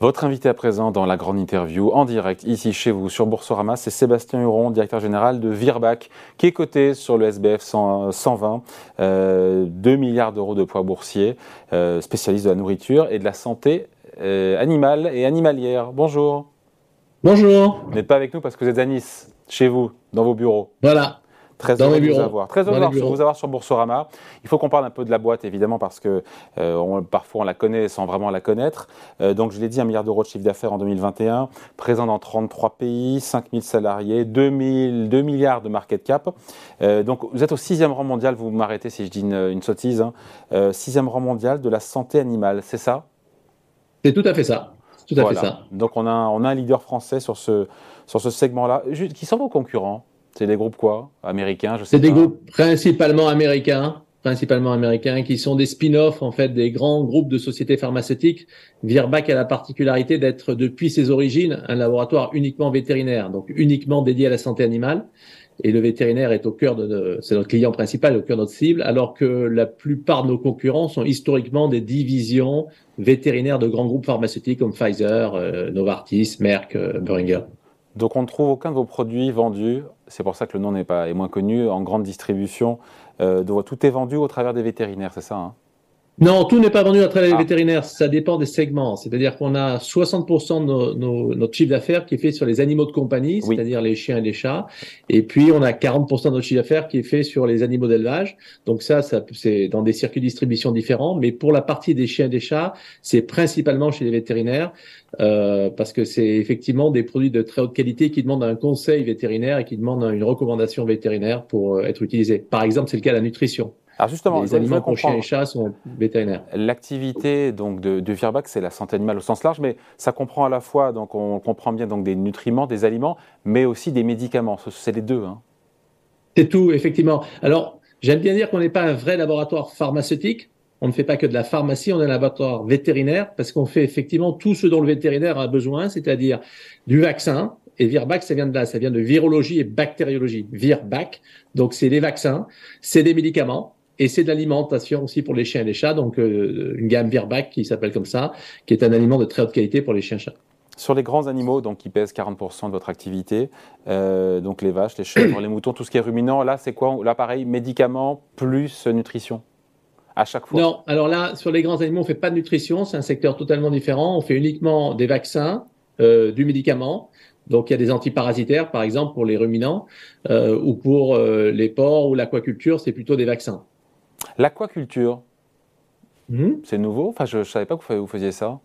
Votre invité à présent dans la grande interview en direct ici chez vous sur Boursorama, c'est Sébastien Huron, directeur général de Virbac, qui est coté sur le SBF 120, 2 milliards d'euros de poids boursier, euh, spécialiste de la nourriture et de la santé euh, animale et animalière. Bonjour. Bonjour. Vous n'êtes pas avec nous parce que vous êtes à Nice, chez vous, dans vos bureaux. Voilà. Très heureux de vous avoir. Très heureux de vous avoir sur Boursorama. Il faut qu'on parle un peu de la boîte, évidemment, parce que euh, parfois on la connaît sans vraiment la connaître. Euh, donc, je l'ai dit, un milliard d'euros de chiffre d'affaires en 2021, présent dans 33 pays, 5000 salariés, 2000, 2 milliards de market cap. Euh, donc, vous êtes au sixième rang mondial, vous m'arrêtez si je dis une, sottise, hein. sixième rang mondial de la santé animale, c'est ça? C'est tout à fait ça. Tout à fait ça. Donc, on a, on a un leader français sur ce, sur ce segment-là. Qui sont vos concurrents? C'est des groupes quoi? Américains, je sais C'est des groupes principalement américains, principalement américains, qui sont des spin-offs en fait des grands groupes de sociétés pharmaceutiques. Virbac a la particularité d'être depuis ses origines un laboratoire uniquement vétérinaire, donc uniquement dédié à la santé animale. Et le vétérinaire est au cœur de, c'est notre client principal, au cœur de notre cible, alors que la plupart de nos concurrents sont historiquement des divisions vétérinaires de grands groupes pharmaceutiques comme Pfizer, euh, Novartis, Merck, euh, Boehringer. Donc on ne trouve aucun de vos produits vendus, c'est pour ça que le nom n'est pas est moins connu, en grande distribution. Euh, tout est vendu au travers des vétérinaires, c'est ça hein? Non, tout n'est pas vendu à travers les ah. vétérinaires. Ça dépend des segments. C'est-à-dire qu'on a 60% de notre chiffre d'affaires qui est fait sur les animaux de compagnie, c'est-à-dire les chiens et les chats. Et puis, on a 40% de notre chiffre d'affaires qui est fait sur les animaux d'élevage. Donc ça, ça c'est dans des circuits de distribution différents. Mais pour la partie des chiens et des chats, c'est principalement chez les vétérinaires. Euh, parce que c'est effectivement des produits de très haute qualité qui demandent un conseil vétérinaire et qui demandent une recommandation vétérinaire pour euh, être utilisés. Par exemple, c'est le cas de la nutrition. Alors justement, les aliments pour chiens et chats sont vétérinaires. L'activité donc de, de Virbac, c'est la santé animale au sens large, mais ça comprend à la fois, donc on comprend bien donc des nutriments, des aliments, mais aussi des médicaments. C'est les deux. Hein. C'est tout, effectivement. Alors, j'aime bien dire qu'on n'est pas un vrai laboratoire pharmaceutique. On ne fait pas que de la pharmacie, on est un laboratoire vétérinaire parce qu'on fait effectivement tout ce dont le vétérinaire a besoin, c'est-à-dire du vaccin, et Virbac, ça vient de là, ça vient de virologie et bactériologie. Virbac, donc c'est des vaccins, c'est des médicaments, et c'est de l'alimentation aussi pour les chiens et les chats, donc euh, une gamme Virbac qui s'appelle comme ça, qui est un aliment de très haute qualité pour les chiens et chats. Sur les grands animaux, donc qui pèsent 40% de votre activité, euh, donc les vaches, les chèvres, les moutons, tout ce qui est ruminant, là c'est quoi? Là pareil, médicaments plus nutrition? À chaque fois? Non, alors là, sur les grands animaux, on fait pas de nutrition, c'est un secteur totalement différent. On fait uniquement des vaccins, euh, du médicament. Donc il y a des antiparasitaires, par exemple, pour les ruminants, euh, ou pour euh, les porcs ou l'aquaculture, c'est plutôt des vaccins. L'aquaculture, hmm? c'est nouveau? Enfin, je ne savais pas que vous faisiez ça.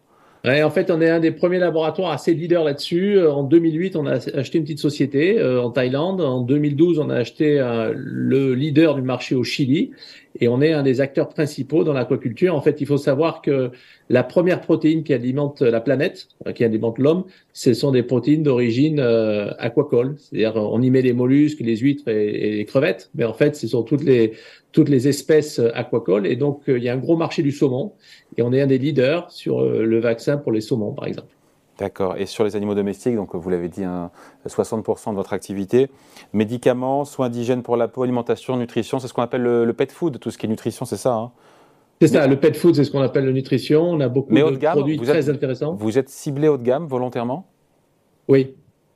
Ouais, en fait, on est un des premiers laboratoires assez leaders là-dessus. Euh, en 2008, on a acheté une petite société euh, en Thaïlande. En 2012, on a acheté euh, le leader du marché au Chili. Et on est un des acteurs principaux dans l'aquaculture. En fait, il faut savoir que la première protéine qui alimente la planète, qui alimente l'homme, ce sont des protéines d'origine aquacole. C'est-à-dire, on y met les mollusques, les huîtres et, les crevettes. Mais en fait, ce sont toutes les, toutes les espèces aquacoles. Et donc, il y a un gros marché du saumon. Et on est un des leaders sur le vaccin pour les saumons, par exemple. D'accord. Et sur les animaux domestiques, donc vous l'avez dit, 60% de votre activité, médicaments, soins d'hygiène pour la peau, alimentation, nutrition, c'est ce qu'on appelle le, pet food, tout ce qui est nutrition, c'est ça hein c'est ça, le pet food, c'est ce qu'on appelle la nutrition. On a beaucoup de produits très intéressants. Vous êtes ciblé haut de gamme volontairement? Oui,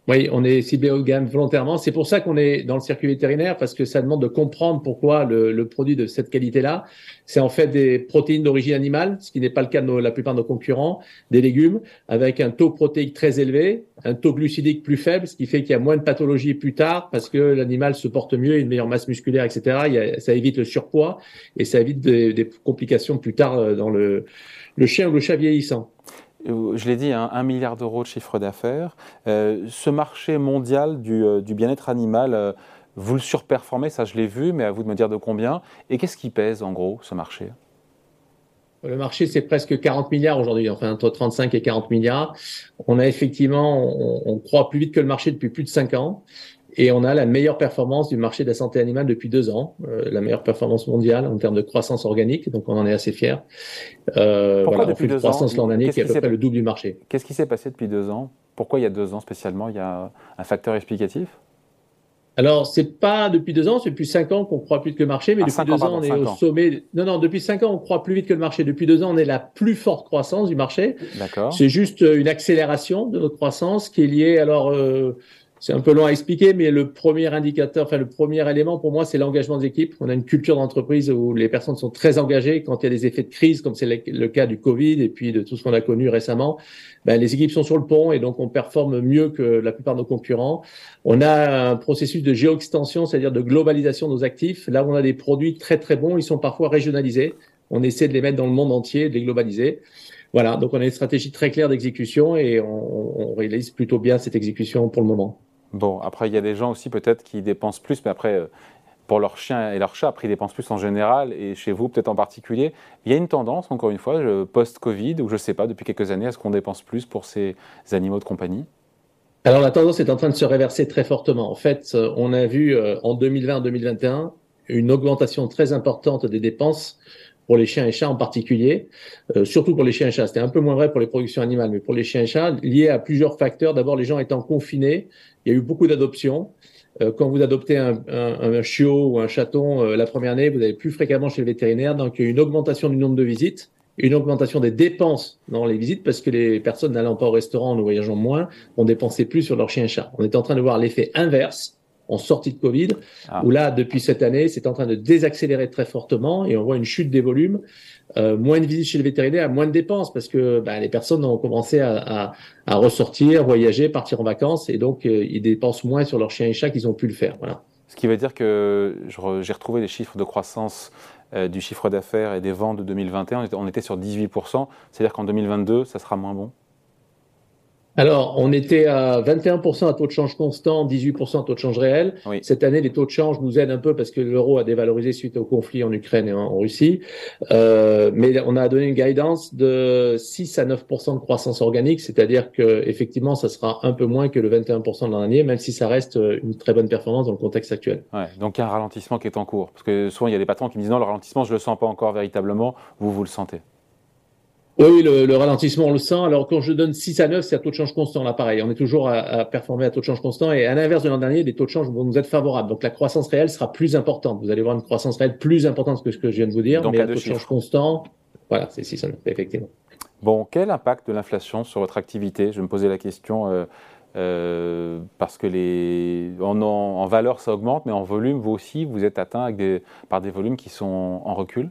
oui, on est ciblé de gamme volontairement. C'est pour ça qu'on est dans le circuit vétérinaire, parce que ça demande de comprendre pourquoi le, produit de cette qualité-là, c'est en fait des protéines d'origine animale, ce qui n'est pas le cas de la plupart de nos concurrents, des légumes, avec un taux protéique très élevé, un taux glucidique plus faible, ce qui fait qu'il y a moins de pathologies plus tard, parce que l'animal se porte mieux, une meilleure masse musculaire, etc. ça évite le surpoids et ça évite des, complications plus tard euh, dans le, le chien ou le chat vieillissant. Euh, je l'ai dit, hein, un milliard d'euros de chiffre d'affaires. Euh, ce marché mondial du, euh, bien-être animal, vous le surperformez, ça je l'ai vu, mais à vous de me dire de combien. Et qu'est-ce qui pèse en gros ce marché? Le marché, c'est presque 40 milliards aujourd'hui, enfin entre 35 et 40 milliards. On a effectivement, on, on, croit plus vite que le marché depuis plus de 5 ans. Et on a la meilleure performance du marché de la santé animale depuis deux ans, euh, la meilleure performance mondiale en termes de croissance organique, donc on en est assez fiers. Euh, Pourquoi depuis deux croissance l'an dernier qui est à peu près le double du marché. Qu'est-ce qui s'est passé depuis deux ans? Pourquoi il y a deux ans spécialement Il y a un facteur explicatif? Alors, c'est pas depuis deux ans, c'est depuis cinq ans qu'on croit plus vite que le marché, mais ah, depuis deux ans, on est au sommet. Non, non, depuis cinq ans, on croit plus vite que le marché. Depuis deux ans, on est la plus forte croissance du marché. D'accord. C'est juste une accélération de notre croissance qui est liée, alors, euh, c'est un peu long à expliquer, mais le premier indicateur, enfin le premier élément pour moi, c'est l'engagement des équipes. On a une culture d'entreprise où les personnes sont très engagées. Quand il y a des effets de crise, comme c'est le cas du Covid et puis de tout ce qu'on a connu récemment, ben, les équipes sont sur le pont et donc on performe mieux que la plupart de nos concurrents. On a un processus de géo-extension, c'est-à-dire de globalisation de nos actifs. Là on a des produits très très bons, ils sont parfois régionalisés. On essaie de les mettre dans le monde entier, de les globaliser. Voilà, donc on a une stratégie très claire d'exécution et on réalise plutôt bien cette exécution pour le moment. Bon, après, il y a des gens aussi peut-être qui dépensent plus, mais après, euh, pour leurs chiens et leurs chats, après, ils dépensent plus en général, et chez vous peut-être en particulier. Il y a une tendance, encore une fois, post-Covid, ou je ne sais pas, depuis quelques années, est-ce qu'on dépense plus pour ces animaux de compagnie? Alors la tendance est en train de se réverser très fortement. En fait, euh, on a vu euh, en 2020-2021 une augmentation très importante des dépenses pour les chiens et chats en particulier, surtout pour les chiens et chats. C'était un peu moins vrai pour les productions animales, mais pour les chiens et chats, lié à plusieurs facteurs. D'abord, les gens étant confinés, il y a eu beaucoup d'adoptions. Euh, quand vous adoptez un, chiot ou un chaton euh, la première année, vous allez plus fréquemment chez le vétérinaire, donc il y a eu une augmentation du nombre de visites, une augmentation des dépenses dans les visites parce que les personnes n'allant pas au restaurant, ne voyageant moins, ont dépensé plus sur leur chien et chat. On est en train de voir l'effet inverse en sortie de Covid, ah. où là, depuis cette année, c'est en train de désaccélérer très fortement et on voit une chute des volumes, euh, moins de visites chez le vétérinaire, moins de dépenses parce que bah, les personnes ont commencé à, à, à, ressortir, voyager, partir en vacances et donc euh, ils dépensent moins sur leurs chiens et chats qu'ils ont pu le faire. Voilà. Ce qui veut dire que j'ai retrouvé les chiffres de croissance euh, du chiffre d'affaires et des ventes de 2021, on était sur 18%, c'est-à-dire qu'en 2022, ça sera moins bon? Alors, on était à 21% à taux de change constant, 18% à taux de change réel. Cette année, les taux de change nous aident un peu parce que l'euro a dévalorisé suite au conflit en Ukraine et en, Russie. Euh, mais on a donné une guidance de 6 à 9% de croissance organique, c'est-à-dire que effectivement, ça sera un peu moins que le 21% de l'an dernier, même si ça reste une très bonne performance dans le contexte actuel. Ouais, donc il y a un ralentissement qui est en cours. Parce que souvent, il y a des patrons qui me disent non, le ralentissement, je le sens pas encore véritablement. Vous, vous le sentez? Oui, le, ralentissement, on le sent. Alors, quand je donne 6 à 9, c'est à taux de change constant, là, pareil. On est toujours à, performer à taux de change constant. Et à l'inverse de l'an dernier, les taux de change vont nous être favorables. Donc, la croissance réelle sera plus importante. Vous allez voir une croissance réelle plus importante que ce que je viens de vous dire. Donc, mais à taux de change constant, voilà, c'est 6 à 9, effectivement. Bon, quel impact de l'inflation sur votre activité? Je me posais la question euh, euh, parce que les, en, en, valeur, ça augmente, mais en volume, vous aussi, vous êtes atteint avec des, par des volumes qui sont en recul?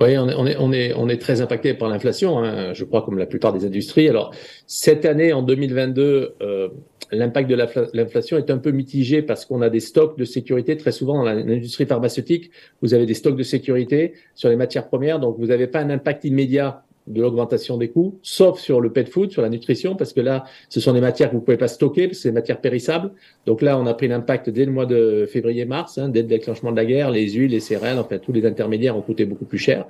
Oui, on est, on est, on est, très impacté par l'inflation, hein, je crois, comme la plupart des industries. Alors, cette année, en 2022, euh, l'impact de l'inflation est un peu mitigé parce qu'on a des stocks de sécurité. Très souvent, dans l'industrie pharmaceutique, vous avez des stocks de sécurité sur les matières premières, donc vous n'avez pas un impact immédiat de l'augmentation des coûts, sauf sur le pet food, sur la nutrition, parce que là, ce sont des matières que vous pouvez pas stocker, c'est des matières périssables. Donc là, on a pris l'impact dès le mois de février-mars, hein, dès le déclenchement de la guerre, les huiles, les céréales, enfin tous les intermédiaires ont coûté beaucoup plus cher.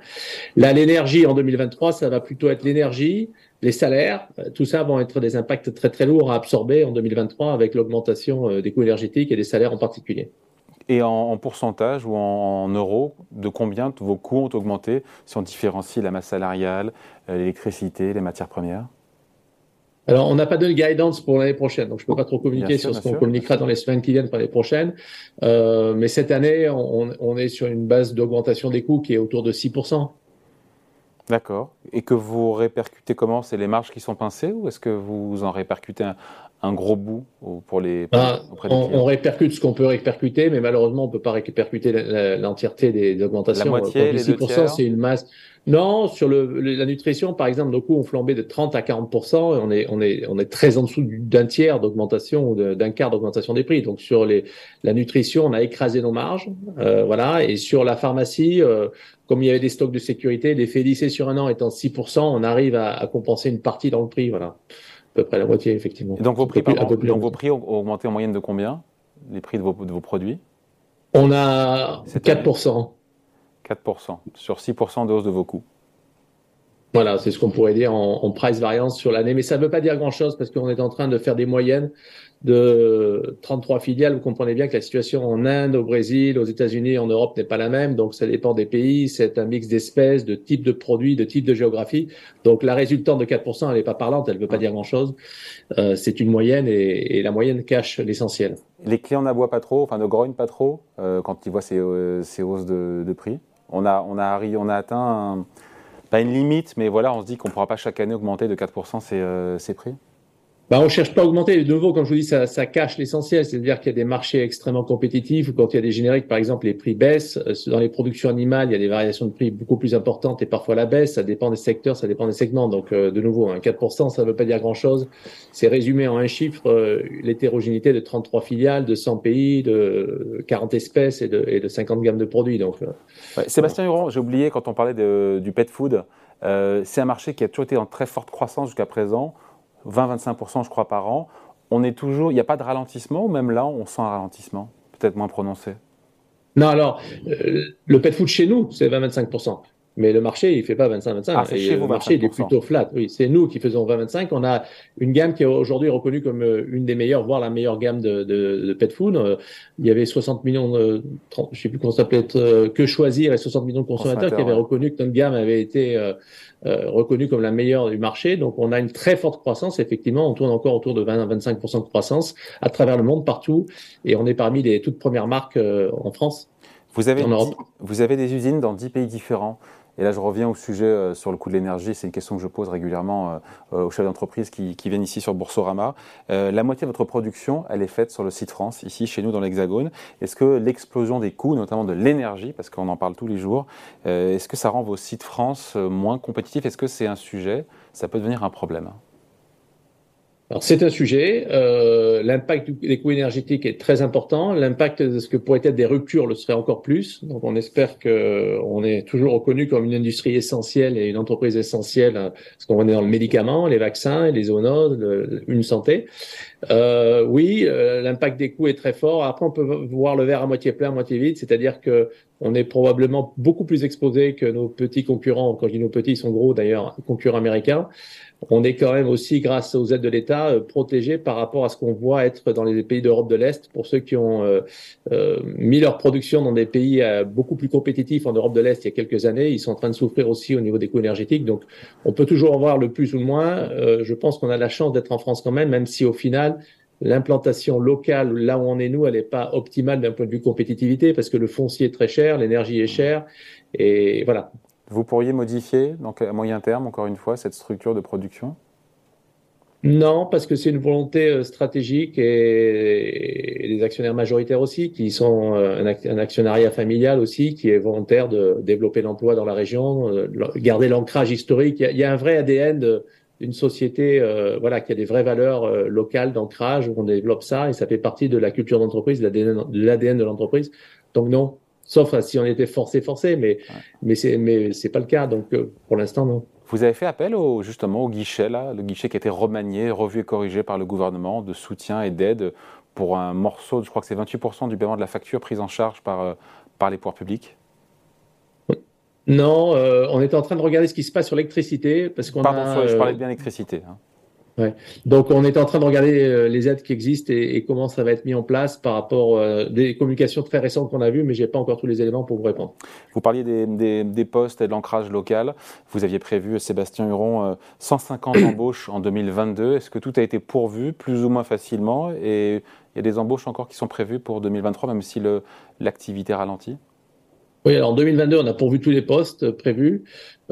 Là, l'énergie en 2023, ça va plutôt être l'énergie, les salaires, euh, tout ça vont être des impacts très très lourds à absorber en 2023 avec l'augmentation euh, des coûts énergétiques et des salaires en particulier. Et en, pourcentage ou en, euros, de combien vos coûts ont augmenté si on différencie la masse salariale, euh, l'électricité, les matières premières? Alors, on n'a pas de guidance pour l'année prochaine, donc je ne peux pas trop communiquer sur ce qu'on communiquera dans les semaines qui viennent pour l'année prochaine. Euh, mais cette année, on, on, est sur une base d'augmentation des coûts qui est autour de 6%. D'accord. Et que vous répercutez comment? C'est les marges qui sont pincées ou est-ce que vous en répercutez un, un gros bout pour les. Ah, on, répercute ce qu'on peut répercuter, mais malheureusement, on peut pas répercuter l'entièreté des, augmentations. La moitié, les 6%, c'est une masse. Non, sur le, la nutrition, par exemple, nos coûts ont flambé de 30 à 40% et on est, on est, on est très en dessous d'un tiers d'augmentation ou d'un quart d'augmentation des prix. Donc sur les, la nutrition, on a écrasé nos marges, euh, voilà. Et sur la pharmacie, euh, comme il y avait des stocks de sécurité, l'effet lissé sur un an étant 6% on arrive à, à compenser une partie dans le prix, voilà peu près la moitié, effectivement. donc vos prix, donc vos prix ont augmenté en moyenne de combien? Les prix de vos, de vos produits? On a 4%. 4%, sur 6% de hausse de vos coûts. Voilà, c'est ce qu'on pourrait dire en, en price variance sur l'année, mais ça ne veut pas dire grand-chose parce qu'on est en train de faire des moyennes de 33 filiales. Vous comprenez bien que la situation en Inde, au Brésil, aux États-Unis, en Europe n'est pas la même, donc ça dépend des pays. C'est un mix d'espèces, de types de produits, de types de géographie. Donc la résultante de 4%, elle n'est pas parlante, elle ne veut pas dire grand-chose. Euh, c'est une moyenne et, et, la moyenne cache l'essentiel. Les clients n'aboient pas trop, enfin ne grognent pas trop euh, quand ils voient ces, euh, ces hausses de, de, prix. On a, on a, on a atteint un pas une limite, mais voilà, on se dit qu'on ne pourra pas chaque année augmenter de 4% ses, euh, prix bah, on cherche pas à augmenter. De nouveau, comme je vous dis, ça, ça cache l'essentiel. C'est-à-dire qu'il y a des marchés extrêmement compétitifs ou quand il y a des génériques, par exemple, les prix baissent. Euh, dans les productions animales, il y a des variations de prix beaucoup plus importantes et parfois la baisse. Ça dépend des secteurs, ça dépend des segments. Donc, euh, de nouveau, hein, 4%, ça ne veut pas dire grand-chose. C'est résumé en un chiffre, euh, l'hétérogénéité de 33 filiales, de 100 pays, de 40 espèces et de, et de 50 gammes de produits. Donc, ouais, Sébastien Huron, j'ai oublié quand on parlait de, du pet food. c'est un marché qui a toujours été en très forte croissance jusqu'à présent. 20-25% je crois par an, on est toujours, il n'y a pas de ralentissement même là on sent un ralentissement, peut-être moins prononcé. Non, alors euh, le pet food chez nous c'est 20-25%. Mais le marché, il fait pas 25-25. Ah, le marché, il est plutôt flat. Oui, c'est nous qui faisons 20-25. On a une gamme qui est aujourd'hui reconnue comme euh, une des meilleures, voire la meilleure gamme de, de, de pet food. Euh, il y avait 60 millions de, 30, je sais plus comment ça s'appelait, que choisir et 60 millions de consommateurs qui avaient reconnu que notre gamme avait été euh, reconnue comme la meilleure du marché. Donc, on a une très forte croissance. Effectivement, on tourne encore autour de 20-25% de croissance à travers le monde, partout. Et on est parmi les toutes premières marques en France. Vous avez, vous avez des usines dans 10 pays différents. Et là, je reviens au sujet euh, sur le coût de l'énergie. C'est une question que je pose régulièrement euh, euh, aux chefs d'entreprise qui, viennent ici sur Boursorama. la moitié de votre production, elle est faite sur le site France, ici chez nous dans l'Hexagone. Est-ce que l'explosion des coûts, notamment de l'énergie, parce qu'on en parle tous les jours, est-ce que ça rend vos sites France moins compétitifs? Est-ce que c'est un sujet Ça peut devenir un problème? Alors c'est un sujet. Euh, l'impact des coûts énergétiques est très important. L'impact de ce que pourrait être des ruptures le serait encore plus. Donc on espère que on est toujours reconnu comme une industrie essentielle et une entreprise essentielle hein, parce qu'on est dans le médicament, les vaccins, les zoonodes, une santé. Euh, oui, euh, l'impact des coûts est très fort. Après on peut voir le verre à moitié plein, à moitié vide, c'est-à-dire que on est probablement beaucoup plus exposé que nos petits concurrents. Quand je dis nos petits, ils sont gros d'ailleurs, concurrents américains on est quand même aussi, grâce aux aides de l'État, euh, protégé par rapport à ce qu'on voit être dans les pays d'Europe de l'Est. Pour ceux qui ont euh, euh, mis leur production dans des pays beaucoup plus compétitifs en Europe de l'Est il y a quelques années, ils sont en train de souffrir aussi au niveau des coûts énergétiques. Donc, on peut toujours en voir le plus ou le moins. je pense qu'on a la chance d'être en France quand même, même si au final, l'implantation locale, là où on est nous, elle n'est pas optimale d'un point de vue compétitivité parce que le foncier est très cher, l'énergie est chère. Et voilà, vous pourriez modifier, donc à moyen terme, encore une fois, cette structure de production? Non, parce que c'est une volonté euh, stratégique et, les actionnaires majoritaires aussi, qui sont euh, un, actionnariat familial aussi, qui est volontaire de développer l'emploi dans la région, euh, garder l'ancrage historique. Il y, a, un vrai ADN d'une société, voilà, qui a des vraies valeurs locales d'ancrage où on développe ça et ça fait partie de la culture d'entreprise, de l'ADN de l'entreprise. Donc non, Sauf si on était forcé, forcé, mais, mais c'est mais c'est pas le cas. Donc euh, pour l'instant, non. Vous avez fait appel au, justement au guichet là, le guichet qui a été remanié, revu et corrigé par le gouvernement de soutien et d'aide pour un morceau, je crois que c'est 28% du paiement de la facture prise en charge par, euh, par les pouvoirs publics? Non, euh, on est en train de regarder ce qui se passe sur l'électricité parce qu'on Pardon, je parlais bien d'électricité. Hein. Donc, on est en train de regarder euh, les aides qui existent et, comment ça va être mis en place par rapport à euh, des communications très récentes qu'on a vues, mais j'ai pas encore tous les éléments pour vous répondre. Vous parliez des, postes et de l'ancrage local. Vous aviez prévu, Sébastien Huron, 150 euh, embauches en 2022. Est-ce que tout a été pourvu plus ou moins facilement? Et il y a des embauches encore qui sont prévues pour 2023, même si l'activité ralentit? Oui, alors en 2022, on a pourvu tous les postes prévus,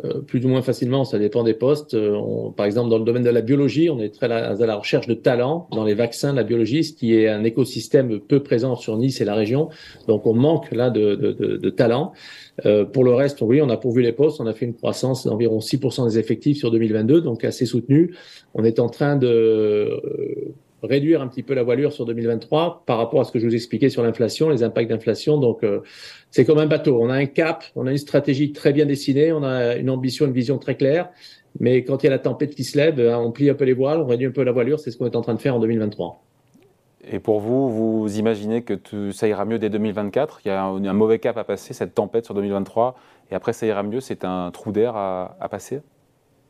euh, plus ou moins facilement, ça dépend des postes. Euh, par exemple, dans le domaine de la biologie, on est très à la recherche de talents dans les vaccins, la biologie, ce qui est un écosystème peu présent sur Nice et la région. Donc, on manque là de, de, de, de talents. Euh, pour le reste, oui, on a pourvu les postes, on a fait une croissance d'environ 6% des effectifs sur 2022, donc assez soutenu. On est en train de réduire un petit peu la voilure sur 2023 par rapport à ce que je vous expliquais sur l'inflation, les impacts d'inflation. Donc, euh, c'est comme un bateau. On a un cap, on a une stratégie très bien dessinée, on a une ambition, une vision très claire. Mais quand il y a la tempête qui se lève, hein, on plie un peu les voiles, on réduit un peu la voilure. C'est ce qu'on est en train de faire en 2023. Et pour vous, vous imaginez que ça ira mieux dès 2024 Il y a un, mauvais cap à passer, cette tempête sur 2023, et après ça ira mieux C'est un trou d'air à passer?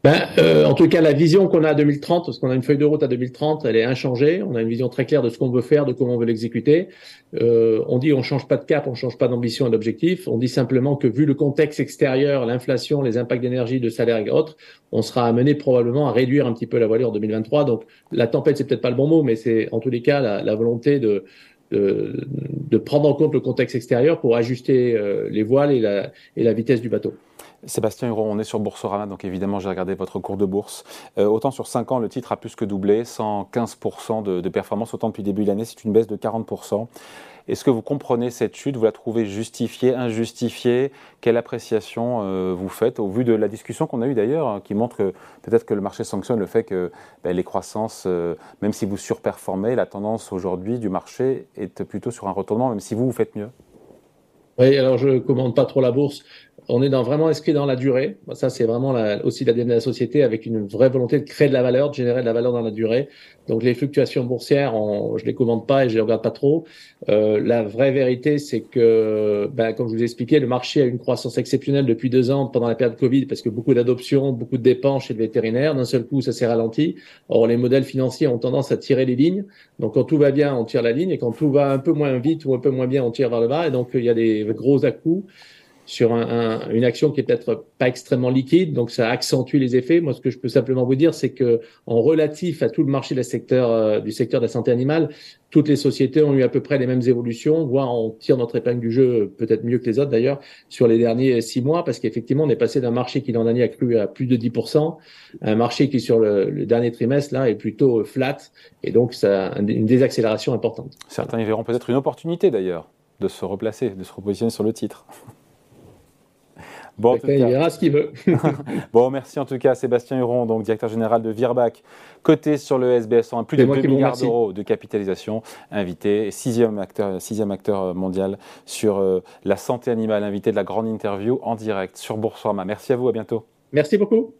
Ben, euh, en tout cas, la vision qu'on a à 2030, parce qu'on a une feuille de route à 2030, elle est inchangée. On a une vision très claire de ce qu'on veut faire, de comment on veut l'exécuter. Euh, on dit on change pas de cap, on change pas d'ambition et d'objectif. On dit simplement que vu le contexte extérieur, l'inflation, les impacts d'énergie, de salaire et autres, on sera amené probablement à réduire un petit peu la valeur en 2023. Donc la tempête, c'est peut-être pas le bon mot, mais c'est en tous les cas la, volonté de, prendre en compte le contexte extérieur pour ajuster euh, les voiles et la, et la vitesse du bateau. Sébastien Huron, on est sur Boursorama, donc évidemment j'ai regardé votre cours de bourse. Euh, autant sur 5 ans, le titre a plus que doublé, 115% de, performance, autant depuis le début de l'année, c'est une baisse de 40%. Est-ce que vous comprenez cette chute? Vous la trouvez justifiée, injustifiée? Quelle appréciation euh, vous faites au vu de la discussion qu'on a eue d'ailleurs, hein, qui montre que peut-être que le marché sanctionne le fait que ben, les croissances, euh, même si vous surperformez, la tendance aujourd'hui du marché est plutôt sur un retournement, même si vous, vous faites mieux oui, alors je ne commande pas trop la bourse on est dans, vraiment inscrit dans la durée. Ça, c'est vraiment la, aussi de la société avec une vraie volonté de créer de la valeur, de générer de la valeur dans la durée. Donc, les fluctuations boursières, on, je les commande pas et je les regarde pas trop. Euh, la vraie vérité, c'est que, ben, comme je vous ai expliqué, le marché a une croissance exceptionnelle depuis deux ans pendant la période Covid parce que beaucoup d'adoptions, beaucoup de dépenses chez le vétérinaire. D'un seul coup, ça s'est ralenti. Or, les modèles financiers ont tendance à tirer les lignes. Donc, quand tout va bien, on tire la ligne et quand tout va un peu moins vite ou un peu moins bien, on tire vers le bas. Et donc, il y a des gros à-coups sur un, une action qui est peut-être pas extrêmement liquide, donc ça accentue les effets. Moi, ce que je peux simplement vous dire, c'est que en relatif à tout le marché secteur, euh, du secteur de la santé animale, toutes les sociétés ont eu à peu près les mêmes évolutions, voire on tire notre épingle du jeu peut-être mieux que les autres d'ailleurs sur les derniers six mois, parce qu'effectivement, on est passé d'un marché qui l'an dernier a cru à plus de 10%, à un marché qui sur le, dernier trimestre là est plutôt flat, et donc ça une désaccélération importante. Certains y verront peut-être une opportunité d'ailleurs de se replacer, de se repositionner sur le titre. Bon, il verra ce qu'il veut. bon, merci en tout cas à Sébastien Huron, donc directeur général de Virbac, coté sur le SBS en plus de 2 milliards d'euros de capitalisation, invité, sixième acteur, sixième acteur mondial sur euh, la santé animale, invité de la grande interview en direct sur Boursorama. Merci à vous, à bientôt. Merci beaucoup.